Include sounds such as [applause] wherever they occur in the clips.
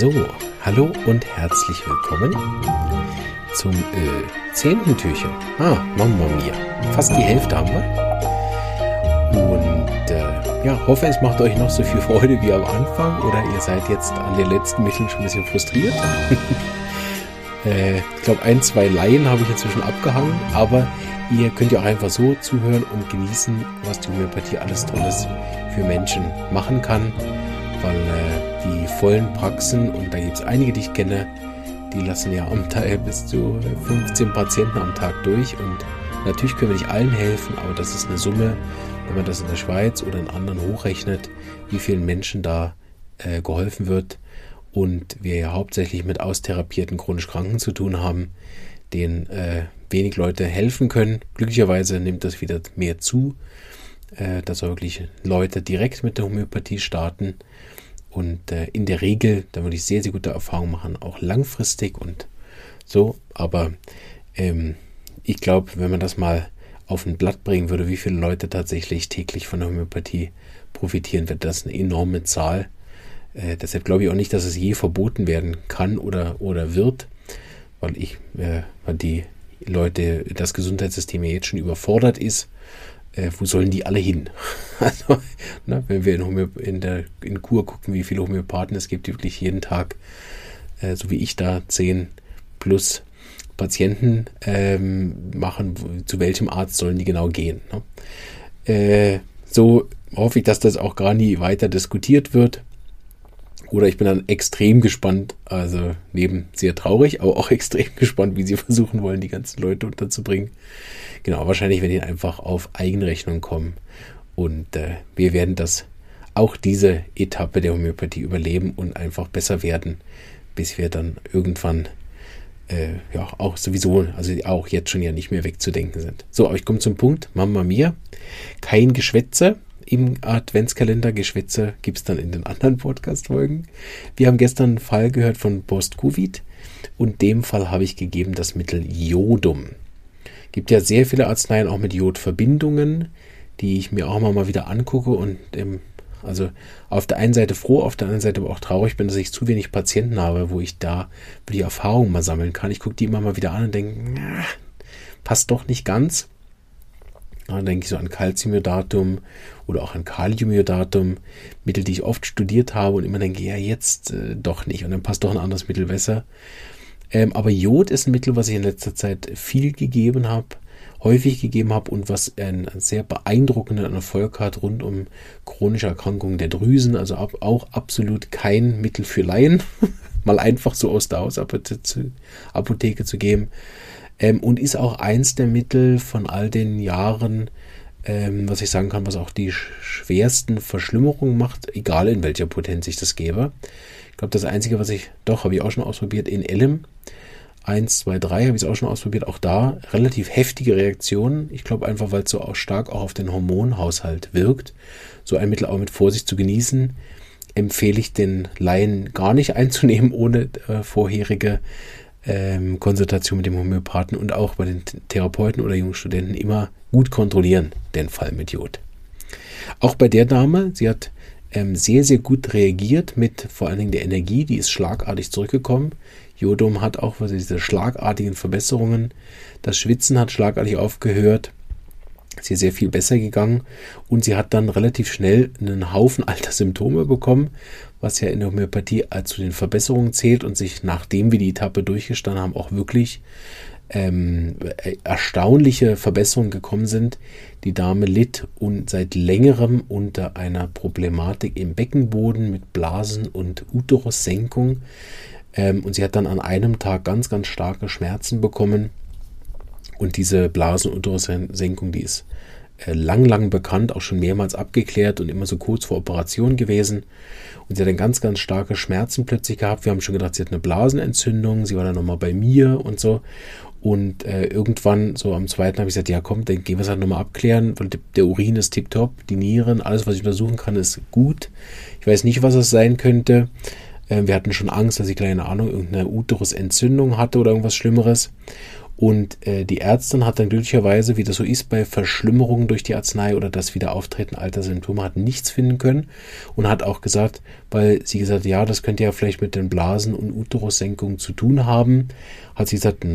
So, hallo und herzlich willkommen zum äh, zehnten Türchen. Ah, Mama mia. Fast die Hälfte haben wir. Und äh, ja, hoffe, es macht euch noch so viel Freude wie am Anfang oder ihr seid jetzt an den letzten Mitteln schon ein bisschen frustriert. [laughs] äh, ich glaube, ein, zwei Laien habe ich inzwischen abgehangen, aber ihr könnt ja auch einfach so zuhören und genießen, was die Homöopathie alles Tolles für Menschen machen kann, weil äh, die vollen Praxen, und da gibt es einige, die ich kenne, die lassen ja am Tag bis zu 15 Patienten am Tag durch. Und natürlich können wir nicht allen helfen, aber das ist eine Summe, wenn man das in der Schweiz oder in anderen hochrechnet, wie vielen Menschen da äh, geholfen wird. Und wir ja hauptsächlich mit austherapierten chronisch Kranken zu tun haben, denen äh, wenig Leute helfen können. Glücklicherweise nimmt das wieder mehr zu, äh, dass wirklich Leute direkt mit der Homöopathie starten und äh, in der Regel, da würde ich sehr, sehr gute Erfahrungen machen, auch langfristig und so. Aber ähm, ich glaube, wenn man das mal auf ein Blatt bringen würde, wie viele Leute tatsächlich täglich von der Homöopathie profitieren, wird das eine enorme Zahl. Äh, deshalb glaube ich auch nicht, dass es je verboten werden kann oder, oder wird, weil ich, äh, weil die Leute, das Gesundheitssystem ja jetzt schon überfordert ist äh, wo sollen die alle hin? [laughs] Also, ne, wenn wir in, Homö in, der, in Kur gucken, wie viele Homöopathen es gibt, die wirklich jeden Tag, äh, so wie ich da, zehn plus Patienten ähm, machen, zu welchem Arzt sollen die genau gehen? Ne? Äh, so hoffe ich, dass das auch gar nie weiter diskutiert wird. Oder ich bin dann extrem gespannt, also neben sehr traurig, aber auch [laughs] extrem gespannt, wie sie versuchen wollen, die ganzen Leute unterzubringen. Genau, wahrscheinlich werden die einfach auf Eigenrechnung kommen. Und äh, wir werden das auch diese Etappe der Homöopathie überleben und einfach besser werden, bis wir dann irgendwann äh, ja auch sowieso, also auch jetzt schon ja nicht mehr wegzudenken sind. So, aber ich komme zum Punkt, Mama Mia, kein Geschwätze im Adventskalender. Geschwätze gibt es dann in den anderen Podcast-Folgen. Wir haben gestern einen Fall gehört von Post-Covid und dem Fall habe ich gegeben das Mittel Jodum. Gibt ja sehr viele Arzneien auch mit Jodverbindungen, die ich mir auch immer mal wieder angucke und ähm, also auf der einen Seite froh, auf der anderen Seite aber auch traurig bin, dass ich zu wenig Patienten habe, wo ich da die Erfahrungen mal sammeln kann. Ich gucke die immer mal wieder an und denke, passt doch nicht ganz. Dann denke ich so an Calciumiodatum oder auch an Kaliumiodatum, Mittel, die ich oft studiert habe und immer denke, ja, jetzt äh, doch nicht. Und dann passt doch ein anderes Mittel besser. Ähm, aber Jod ist ein Mittel, was ich in letzter Zeit viel gegeben habe, häufig gegeben habe und was einen sehr beeindruckenden Erfolg hat rund um chronische Erkrankungen der Drüsen. Also ab, auch absolut kein Mittel für Laien. [laughs] Mal einfach so aus der Hausapotheke zu, zu geben. Ähm, und ist auch eins der Mittel von all den Jahren, ähm, was ich sagen kann, was auch die schwersten Verschlimmerungen macht, egal in welcher Potenz ich das gebe glaube, das Einzige, was ich, doch, habe ich auch schon ausprobiert, in Elm. 1, 2, 3 habe ich es auch schon ausprobiert. Auch da relativ heftige Reaktionen. Ich glaube einfach, weil es so auch stark auch auf den Hormonhaushalt wirkt. So ein Mittel auch mit Vorsicht zu genießen, empfehle ich den Laien gar nicht einzunehmen ohne äh, vorherige ähm, Konsultation mit dem Homöopathen und auch bei den Therapeuten oder jungen Studenten immer gut kontrollieren, den Fall mit Jod. Auch bei der Dame, sie hat ähm, sehr, sehr gut reagiert mit vor allen Dingen der Energie, die ist schlagartig zurückgekommen. Jodum hat auch also diese schlagartigen Verbesserungen. Das Schwitzen hat schlagartig aufgehört. Sie ist sehr viel besser gegangen und sie hat dann relativ schnell einen Haufen [laughs] alter Symptome bekommen, was ja in der Homöopathie zu den Verbesserungen zählt und sich, nachdem wir die Etappe durchgestanden haben, auch wirklich ähm, erstaunliche Verbesserungen gekommen sind. Die Dame litt und seit längerem unter einer Problematik im Beckenboden mit Blasen und Uterussenkung. Ähm, und sie hat dann an einem Tag ganz, ganz starke Schmerzen bekommen. Und diese Blasen- und Uterussenkung, die ist äh, lang, lang bekannt, auch schon mehrmals abgeklärt und immer so kurz vor Operation gewesen. Und sie hat dann ganz, ganz starke Schmerzen plötzlich gehabt. Wir haben schon gedacht, sie hat eine Blasenentzündung. Sie war dann nochmal bei mir und so. Und äh, irgendwann, so am zweiten, habe ich gesagt, ja komm, dann gehen wir es halt nochmal abklären, weil der Urin ist tiptop, die Nieren, alles, was ich untersuchen kann, ist gut. Ich weiß nicht, was es sein könnte. Äh, wir hatten schon Angst, dass ich, keine Ahnung, irgendeine Uterusentzündung hatte oder irgendwas Schlimmeres. Und äh, die Ärztin hat dann glücklicherweise, wie das so ist, bei Verschlimmerungen durch die Arznei oder das Wiederauftreten alter Symptome, hat nichts finden können und hat auch gesagt, weil sie gesagt, ja, das könnte ja vielleicht mit den Blasen- und Uterussenkungen zu tun haben, hat sie gesagt,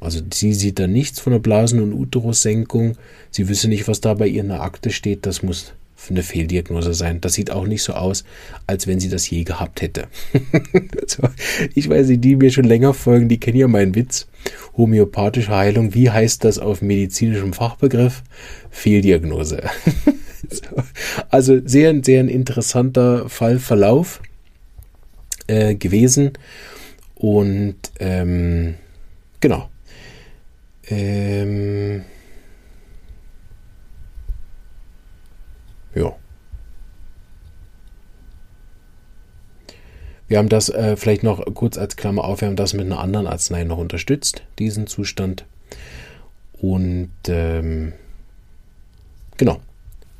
also sie sieht da nichts von der Blasen- und Uterussenkung. Sie wüsste nicht, was da bei ihr in der Akte steht. Das muss eine Fehldiagnose sein. Das sieht auch nicht so aus, als wenn sie das je gehabt hätte. [laughs] ich weiß nicht, die mir schon länger folgen, die kennen ja meinen Witz. Homöopathische Heilung, wie heißt das auf medizinischem Fachbegriff? Fehldiagnose. [laughs] also sehr, sehr ein interessanter Fallverlauf äh, gewesen. Und ähm, genau. Ähm, Ja. Wir haben das äh, vielleicht noch kurz als Klammer auf, wir haben das mit einer anderen Arznei noch unterstützt, diesen Zustand. Und ähm, genau,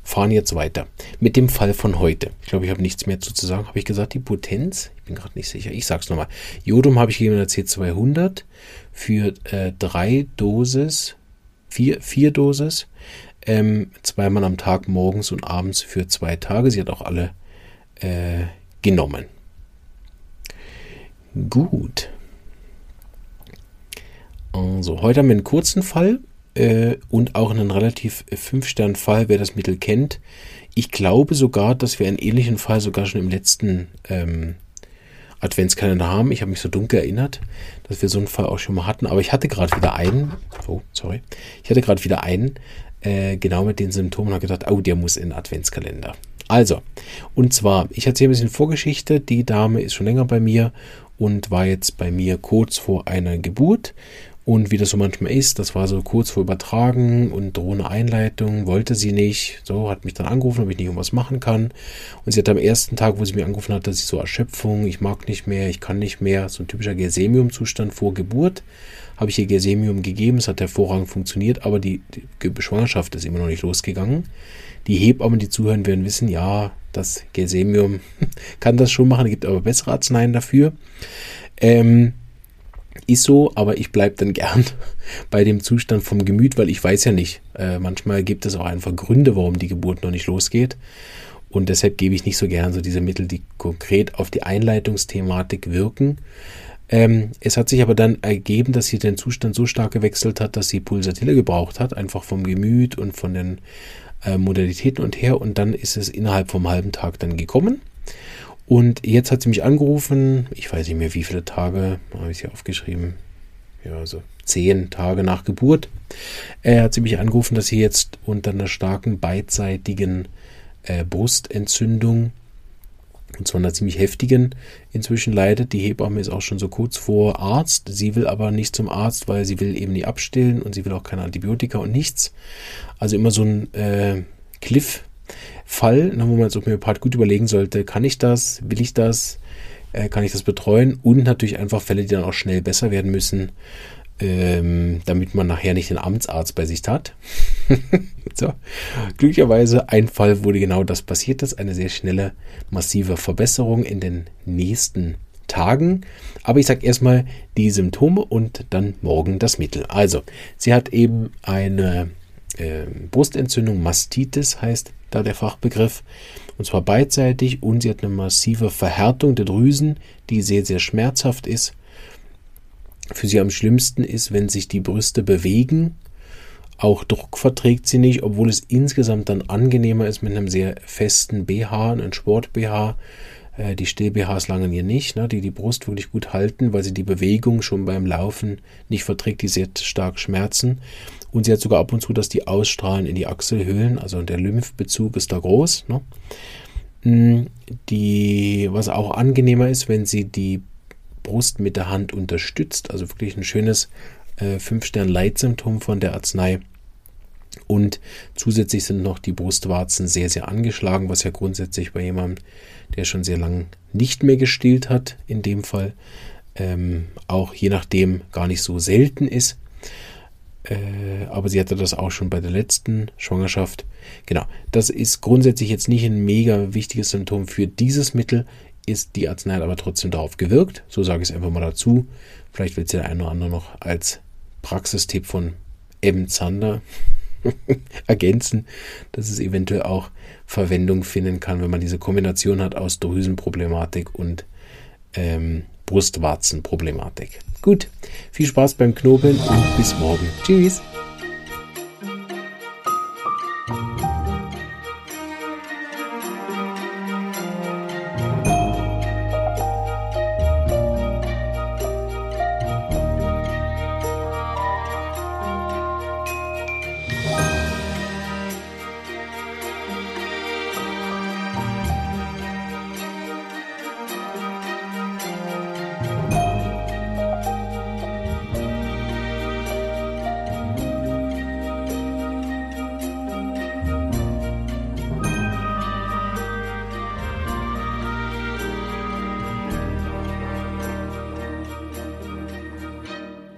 fahren jetzt weiter mit dem Fall von heute. Ich glaube, ich habe nichts mehr zu sagen. Habe ich gesagt, die Potenz? Ich bin gerade nicht sicher. Ich sage es nochmal. Jodum habe ich gegeben in der C200 für äh, drei Dosis, vier, vier Dosis ähm, zweimal am Tag morgens und abends für zwei Tage. Sie hat auch alle äh, genommen. Gut. Also, heute haben wir einen kurzen Fall äh, und auch einen relativ äh, Fünf-Stern-Fall, wer das Mittel kennt. Ich glaube sogar, dass wir einen ähnlichen Fall sogar schon im letzten ähm, Adventskalender haben. Ich habe mich so dunkel erinnert, dass wir so einen Fall auch schon mal hatten. Aber ich hatte gerade wieder einen. Oh, sorry. Ich hatte gerade wieder einen, äh, genau mit den Symptomen habe gedacht, oh, der muss in den Adventskalender. Also, und zwar, ich erzähle ein bisschen Vorgeschichte. Die Dame ist schon länger bei mir und war jetzt bei mir kurz vor einer Geburt. Und wie das so manchmal ist, das war so kurz vor Übertragen und drohende Einleitung, wollte sie nicht. So, hat mich dann angerufen, ob ich nicht irgendwas machen kann. Und sie hat am ersten Tag, wo sie mich angerufen hat, dass ich so Erschöpfung, ich mag nicht mehr, ich kann nicht mehr, so ein typischer Gesemium-Zustand vor Geburt habe ich ihr Gesemium gegeben, es hat hervorragend funktioniert, aber die, die Schwangerschaft ist immer noch nicht losgegangen. Die Hebammen, die zuhören, werden wissen, ja, das Gesemium [laughs] kann das schon machen, es gibt aber bessere Arzneien dafür. Ähm, ist so, aber ich bleibe dann gern [laughs] bei dem Zustand vom Gemüt, weil ich weiß ja nicht. Äh, manchmal gibt es auch einfach Gründe, warum die Geburt noch nicht losgeht. Und deshalb gebe ich nicht so gern so diese Mittel, die konkret auf die Einleitungsthematik wirken. Ähm, es hat sich aber dann ergeben, dass sie den Zustand so stark gewechselt hat, dass sie Pulsatille gebraucht hat, einfach vom Gemüt und von den äh, Modalitäten und her. Und dann ist es innerhalb vom halben Tag dann gekommen. Und jetzt hat sie mich angerufen, ich weiß nicht mehr wie viele Tage, habe ich sie aufgeschrieben, ja, so zehn Tage nach Geburt, äh, hat sie mich angerufen, dass sie jetzt unter einer starken beidseitigen äh, Brustentzündung und zwar einer ziemlich heftigen inzwischen leidet. Die Hebamme ist auch schon so kurz vor Arzt. Sie will aber nicht zum Arzt, weil sie will eben nie abstillen und sie will auch keine Antibiotika und nichts. Also immer so ein äh, Cliff-Fall, wo man als Homöopath gut überlegen sollte, kann ich das, will ich das, äh, kann ich das betreuen und natürlich einfach Fälle, die dann auch schnell besser werden müssen ähm, damit man nachher nicht den Amtsarzt bei sich hat. [laughs] so. Glücklicherweise ein Fall, wo genau das passiert ist, eine sehr schnelle, massive Verbesserung in den nächsten Tagen. Aber ich sage erstmal die Symptome und dann morgen das Mittel. Also, sie hat eben eine äh, Brustentzündung, Mastitis heißt da der Fachbegriff, und zwar beidseitig und sie hat eine massive Verhärtung der Drüsen, die sehr, sehr schmerzhaft ist für sie am schlimmsten ist, wenn sich die Brüste bewegen. Auch Druck verträgt sie nicht, obwohl es insgesamt dann angenehmer ist mit einem sehr festen BH, einem Sport-BH. Äh, die Still-BHs langen ihr nicht, ne, die die Brust wirklich gut halten, weil sie die Bewegung schon beim Laufen nicht verträgt, die sehr stark schmerzen. Und sie hat sogar ab und zu, dass die ausstrahlen in die Achselhöhlen, also der Lymphbezug ist da groß. Ne? Mm, die, was auch angenehmer ist, wenn sie die Brust mit der Hand unterstützt. Also wirklich ein schönes äh, 5-Stern-Leitsymptom von der Arznei. Und zusätzlich sind noch die Brustwarzen sehr, sehr angeschlagen, was ja grundsätzlich bei jemandem, der schon sehr lange nicht mehr gestillt hat, in dem Fall ähm, auch je nachdem gar nicht so selten ist. Äh, aber sie hatte das auch schon bei der letzten Schwangerschaft. Genau, das ist grundsätzlich jetzt nicht ein mega wichtiges Symptom für dieses Mittel ist die Arznei aber trotzdem darauf gewirkt. So sage ich es einfach mal dazu. Vielleicht wird es der eine oder andere noch als Praxistipp von Eben Zander [laughs] ergänzen, dass es eventuell auch Verwendung finden kann, wenn man diese Kombination hat aus Drüsenproblematik und ähm, Brustwarzenproblematik. Gut, viel Spaß beim Knobeln und bis morgen. Tschüss.